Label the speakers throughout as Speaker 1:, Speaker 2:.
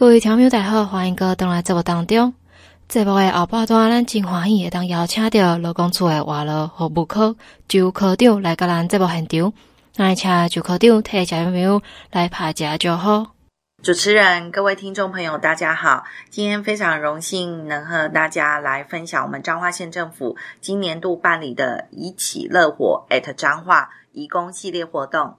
Speaker 1: 各位听众大家好，欢迎各位登来节目当中。节目的后半段，咱真欢喜当邀请到劳工处的外劳服务科周科长来到咱节目现场。来请周科长替嘉宾朋友来拍一下就好。
Speaker 2: 主持人、各位听众朋友，大家好，今天非常荣幸能和大家来分享我们彰化县政府今年度办理的“一起乐活@彰化”义工系列活动。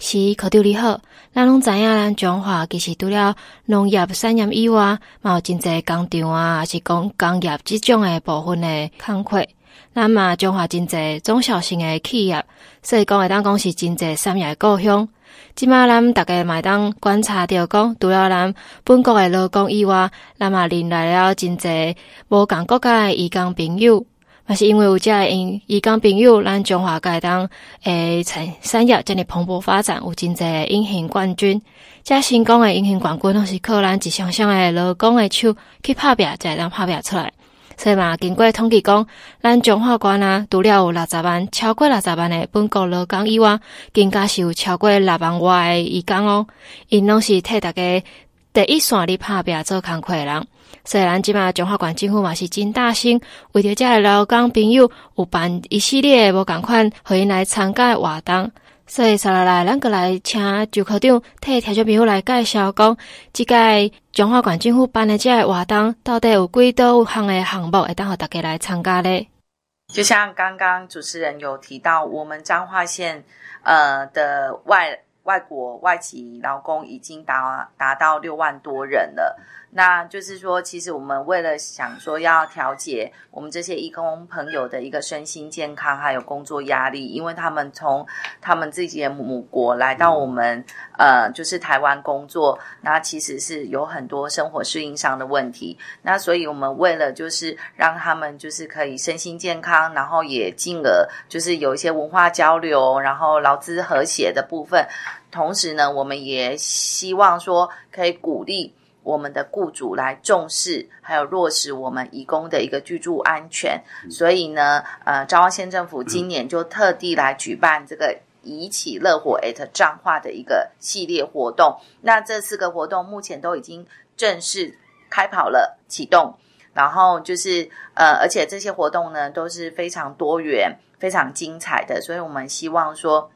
Speaker 1: 是科长你好，咱拢知影，咱彰化其实除了农业产业以外，嘛有真侪工厂啊，还是讲工业这种诶部分诶工课。咱嘛彰化真侪中小型诶企业，所以讲会当讲是真侪产业诶故乡。即马咱逐个嘛会当观察着讲，除了咱本国诶劳工以外，咱嘛领来了真侪无共国家诶移工朋友。也是因为有这因移工朋友，咱彰化该当诶产产业这么蓬勃发展，有真侪隐形冠军。这成功诶隐形冠军，拢是靠咱一双双诶劳工诶手去拍拼，才会当拍拼出来。所以嘛，经过统计讲，咱彰化县啊，除了有六十万超过六十万诶本国劳工以外，更加是有超过六万外诶移工哦。因拢是替大家第一线里拍拼做工课的人。虽然即马彰化县政府嘛是真大心，为着遮个劳工朋友有办一系列无共款，互因来参加活动。所以，接下来咱个来请周科长替听众朋友来介绍讲，即个彰化县政府办的遮个活动，到底有几多项的项目会当互大家来参加咧？
Speaker 2: 就像刚刚主持人有提到，我们彰化县呃的外外国外籍劳工已经达达到六万多人了。那就是说，其实我们为了想说要调节我们这些义工朋友的一个身心健康，还有工作压力，因为他们从他们自己的母国来到我们呃，就是台湾工作，那其实是有很多生活适应上的问题。那所以我们为了就是让他们就是可以身心健康，然后也进而就是有一些文化交流，然后劳资和谐的部分。同时呢，我们也希望说可以鼓励。我们的雇主来重视，还有落实我们移工的一个居住安全，所以呢，呃，彰化县政府今年就特地来举办这个“以起乐活@彰化”的一个系列活动。那这四个活动目前都已经正式开跑了，启动。然后就是呃，而且这些活动呢都是非常多元、非常精彩的，所以我们希望说。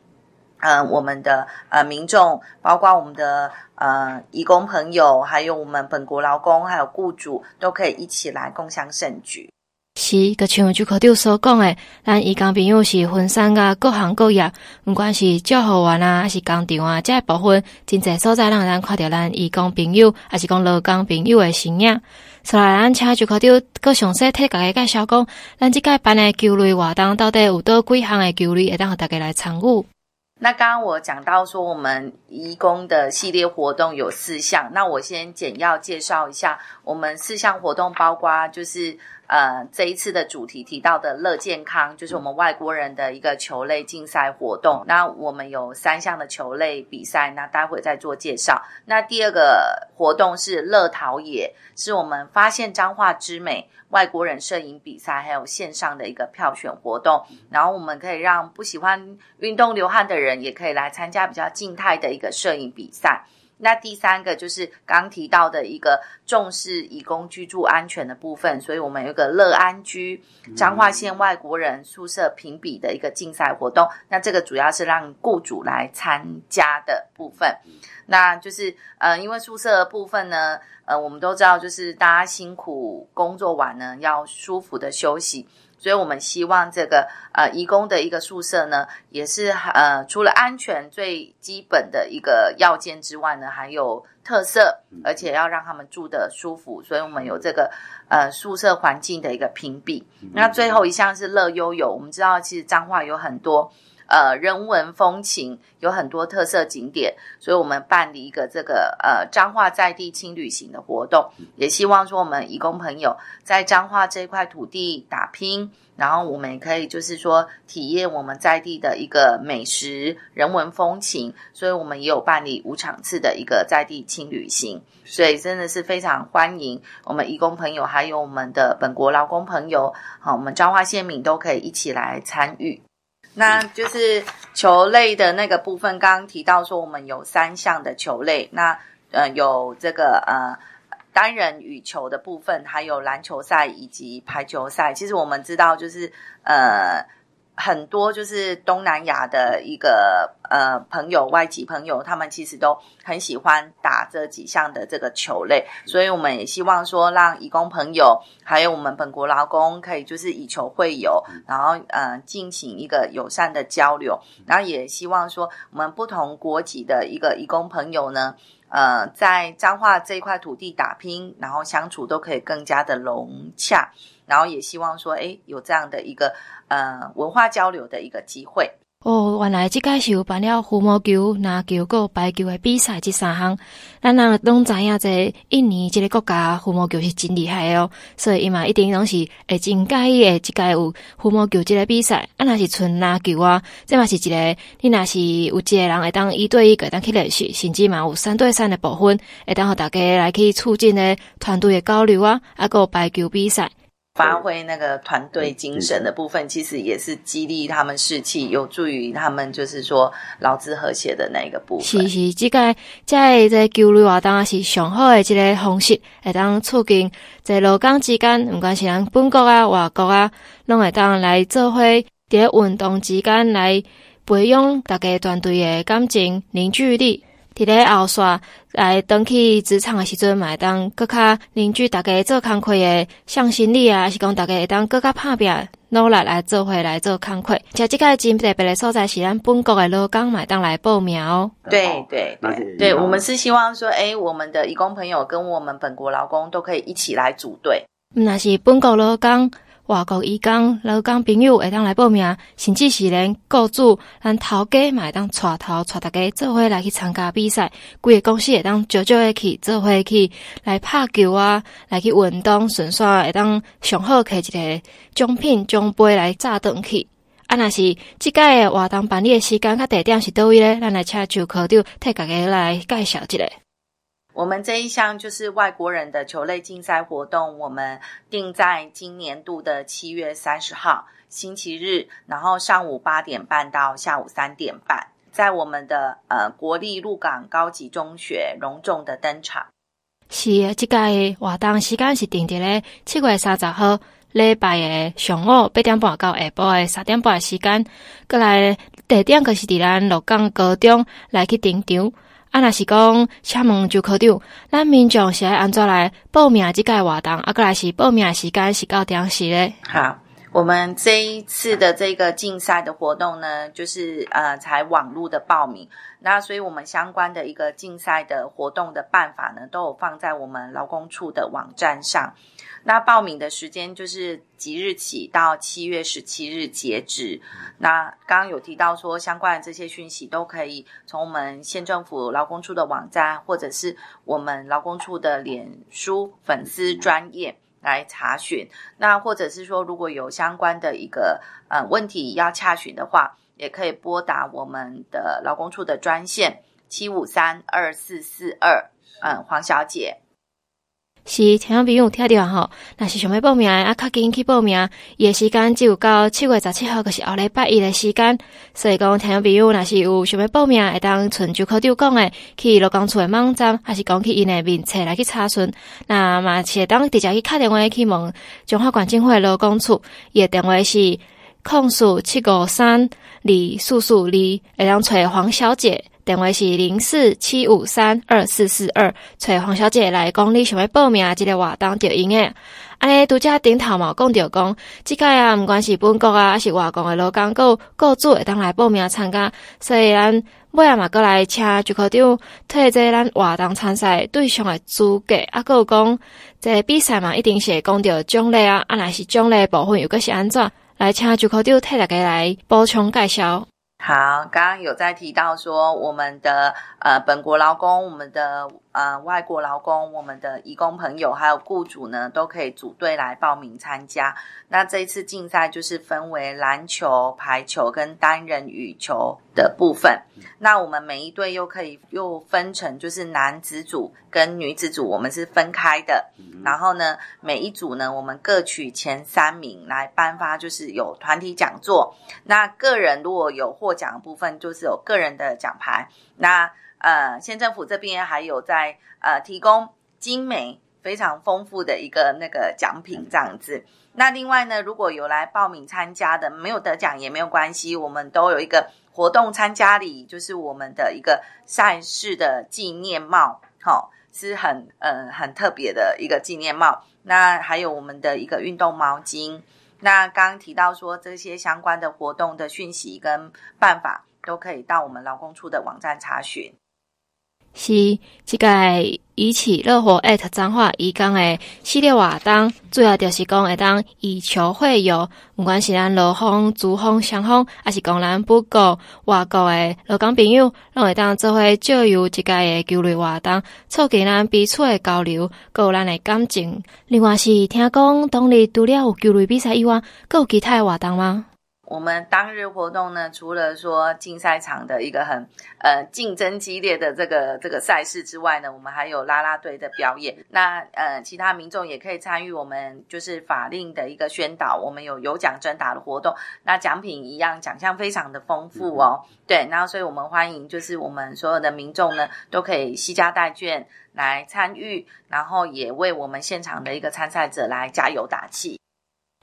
Speaker 2: 呃，我们的呃民众，包括我们的呃义工朋友，还有我们本国劳工，还有雇主，都可以一起来共享盛举。
Speaker 1: 是，个像周科长所讲的，咱义工朋友是分散啊各行各业，不管是教学员啊，还是工厂啊，这部分真侪所在让咱看到咱义工朋友，还是讲劳工朋友的身影。所以，咱请周科长个详细替大家介绍讲，咱这届办的球类活动到底有多几项的球类，会当和大家来参与。
Speaker 2: 那刚刚我讲到说，我们义工的系列活动有四项，那我先简要介绍一下，我们四项活动包括就是。呃，这一次的主题提到的乐健康，就是我们外国人的一个球类竞赛活动。那我们有三项的球类比赛，那待会再做介绍。那第二个活动是乐陶冶，是我们发现彰化之美外国人摄影比赛，还有线上的一个票选活动。然后我们可以让不喜欢运动流汗的人，也可以来参加比较静态的一个摄影比赛。那第三个就是刚提到的一个重视以工居住安全的部分，所以我们有一个乐安居彰化县外国人宿舍评比的一个竞赛活动。那这个主要是让雇主来参加的部分。那就是呃，因为宿舍的部分呢，呃，我们都知道，就是大家辛苦工作完呢，要舒服的休息。所以我们希望这个呃，移工的一个宿舍呢，也是呃，除了安全最基本的一个要件之外呢，还有特色，而且要让他们住的舒服。所以我们有这个呃宿舍环境的一个评比。那最后一项是乐悠悠，我们知道其实彰化有很多。呃，人文风情有很多特色景点，所以我们办理一个这个呃彰化在地轻旅行的活动，也希望说我们义工朋友在彰化这块土地打拼，然后我们也可以就是说体验我们在地的一个美食、人文风情，所以我们也有办理五场次的一个在地轻旅行，所以真的是非常欢迎我们义工朋友，还有我们的本国劳工朋友，好，我们彰化县民都可以一起来参与。那就是球类的那个部分，刚刚提到说我们有三项的球类，那呃有这个呃单人羽球的部分，还有篮球赛以及排球赛。其实我们知道，就是呃。很多就是东南亚的一个呃朋友，外籍朋友，他们其实都很喜欢打这几项的这个球类，所以我们也希望说，让义工朋友还有我们本国劳工可以就是以球会友，然后呃进行一个友善的交流，然后也希望说我们不同国籍的一个义工朋友呢，呃在彰化这一块土地打拼，然后相处都可以更加的融洽。然后也希望说，哎，有这样的一个呃文化交流的一个机会。
Speaker 1: 哦，原来这届是有办了羽毛球、篮球、个排球的比赛这三项。咱人拢知影，这印尼即个国家羽毛球是真厉害哦，所以伊嘛一定拢是会真介意的。这届有羽毛球即个比赛，啊，若是纯篮球啊，这嘛是一个，你若是有一个人会当一对一个当去练习，甚至嘛有三对三的部分，会当互大家来去促进的团队的交流啊，啊个排球比赛。
Speaker 2: 发挥那个团队精神的部分，其实也是激励他们士气，有助于他们就是说劳资和谐的那个部分。
Speaker 1: 是是，这个在这交流活动是上好的一个方式，会当促进在劳工之间，不管是咱本国啊、外国啊，拢会当来做伙，在运动之间来培养大家团队的感情凝聚力。伫咧后刷来登去职场的时阵，嘛会当更加凝聚大家做工课的向心力啊，还是讲大家会当更加拍拼努力来做伙来做工课。像这个真特别的所在是咱本国的老工嘛会当来报名哦。
Speaker 2: 对对对，对，我们是希望说，诶，我们的义工朋友跟我们本国劳工都可以一起来组队。
Speaker 1: 那是本国老工。外国移工、劳工朋友会当来报名，甚至是连雇主、咱头家嘛会当带头带大家做伙来去参加比赛。规个公司会当招招的去做伙去来拍球啊，来去运动，顺便会当上好摕一个奖品奖杯来炸转去。啊，若是即届的活动办理的时间，甲地点是叨位咧？咱来请周科长替大家来介绍一下。
Speaker 2: 我们这一项就是外国人的球类竞赛活动，我们定在今年度的七月三十号星期日，然后上午八点半到下午三点半，在我们的呃国立鹿港高级中学隆重的登场。
Speaker 1: 是啊，这届活动时间是定在咧七月三十号礼拜的上午八点半到下晡的三点半的时间，过来地点可是伫咱鹿港高中来去登场。啊，若是讲，请问周科长，咱民众是要安怎来报名这届活动？啊，过来是报名时间是到点时咧？
Speaker 2: 好，我们这一次的这个竞赛的活动呢，就是呃，才网络的报名。那所以我们相关的一个竞赛的活动的办法呢，都有放在我们劳工处的网站上。那报名的时间就是即日起到七月十七日截止。那刚刚有提到说，相关的这些讯息都可以从我们县政府劳工处的网站，或者是我们劳工处的脸书粉丝专页来查询。那或者是说，如果有相关的一个呃问题要洽询的话，也可以拨打我们的劳工处的专线七五三二四四二，嗯，黄小姐。
Speaker 1: 是听众朋友听到吼，若是想要报名的，啊，较紧去报名。伊个时间只有到七月十七号，就是后礼拜一的时间。所以讲，听众朋友若是有想要报名，会当从周科长讲的，去劳工处的网站，还是讲去因的面册来去查询。那嘛是会当直接去打电话去问中华管进会劳工处，伊个电话是控诉七五三二四四二，会当找黄小姐。电话是零四七五三二四四二，找黄小姐来讲，你想要报名啊？这个活动就用诶。安尼拄则顶头嘛，讲着讲，即个啊，毋管是本国啊，还是外国诶老工，够够做会当来报名参加。所以咱尾仔嘛，过来请周科长推这咱活动参赛对象诶资格，啊，够讲这比赛嘛，一定是会讲着奖励啊，啊，若是奖励部分又阁是安怎？来请周科长替大家来补充介绍。
Speaker 2: 好，刚刚有在提到说，我们的呃本国劳工，我们的呃外国劳工，我们的义工朋友，还有雇主呢，都可以组队来报名参加。那这一次竞赛就是分为篮球、排球跟单人羽球的部分。那我们每一队又可以又分成，就是男子组跟女子组，我们是分开的。然后呢，每一组呢，我们各取前三名来颁发，就是有团体讲座。那个人如果有获奖的部分，就是有个人的奖牌。那呃，县政府这边还有在呃提供精美非常丰富的一个那个奖品这样子。那另外呢，如果有来报名参加的，没有得奖也没有关系，我们都有一个活动参加礼，就是我们的一个赛事的纪念帽，好、哦，是很呃很特别的一个纪念帽。那还有我们的一个运动毛巾。那刚刚提到说这些相关的活动的讯息跟办法，都可以到我们劳工处的网站查询。
Speaker 1: 是即个以起乐活彰化移工的系列活动，主要就是讲会当以球会友，不管是咱劳方、主方、双方，还是讲咱不国、外国的劳工朋友，拢会当做伙借由这个的球类活动，促进咱彼此的交流，还有咱的感情。另外是听讲当日除了有球类比赛以外，还有其他的活动吗？
Speaker 2: 我们当日活动呢，除了说竞赛场的一个很呃竞争激烈的这个这个赛事之外呢，我们还有啦啦队的表演。那呃，其他民众也可以参与我们就是法令的一个宣导。我们有有奖征答的活动，那奖品一样，奖项非常的丰富哦。嗯、对，然后所以我们欢迎就是我们所有的民众呢，都可以携家带眷来参与，然后也为我们现场的一个参赛者来加油打气。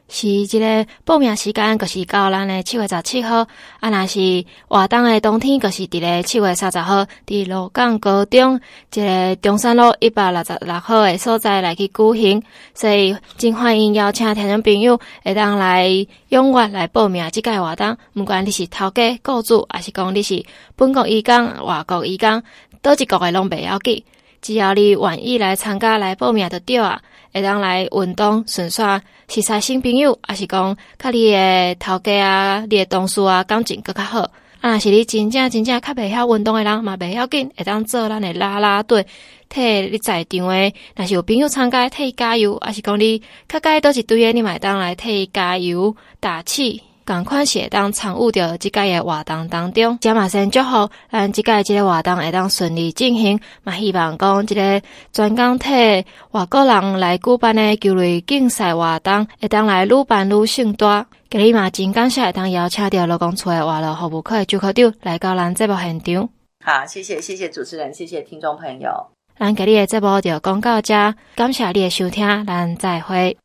Speaker 1: 是这个报名时间，就是到咱的七月十七号。啊，若是活动的当天，就是伫咧七月三十号，伫鹿港高中，这个中山路一百六十六号的所在来去举行。所以，真欢迎邀请听众朋友会当来踊跃来报名这届活动。不管你是头家、雇主，还是讲你是本国移工、外国移工，倒一国的拢袂要紧，只要你愿意来参加、来报名就对啊。会当来运动顺耍，是识新朋友，还是讲甲你诶头家啊、你诶同事啊感情更较好？啊，若是你真正真正较袂晓运动诶人嘛，袂要紧，会当做咱诶啦啦队，替你在场诶。若是有朋友参加，替伊加油，还是讲你较介都是对诶，你嘛会当来替伊加油打气。赶快写当参与着即届的活动当中，加马先祝福，咱即届即个活动会当顺利进行。嘛，希望讲即个专工体外国人来举办的球类竞赛活动，会当来愈办愈盛大。今日嘛，真感谢会当邀请到劳工处的外劳服务科的周科长来到咱节目现场。
Speaker 2: 好，谢谢谢谢主持人，谢谢听众朋友。
Speaker 1: 咱今日的节目就讲到这，感谢你的收听，咱再会。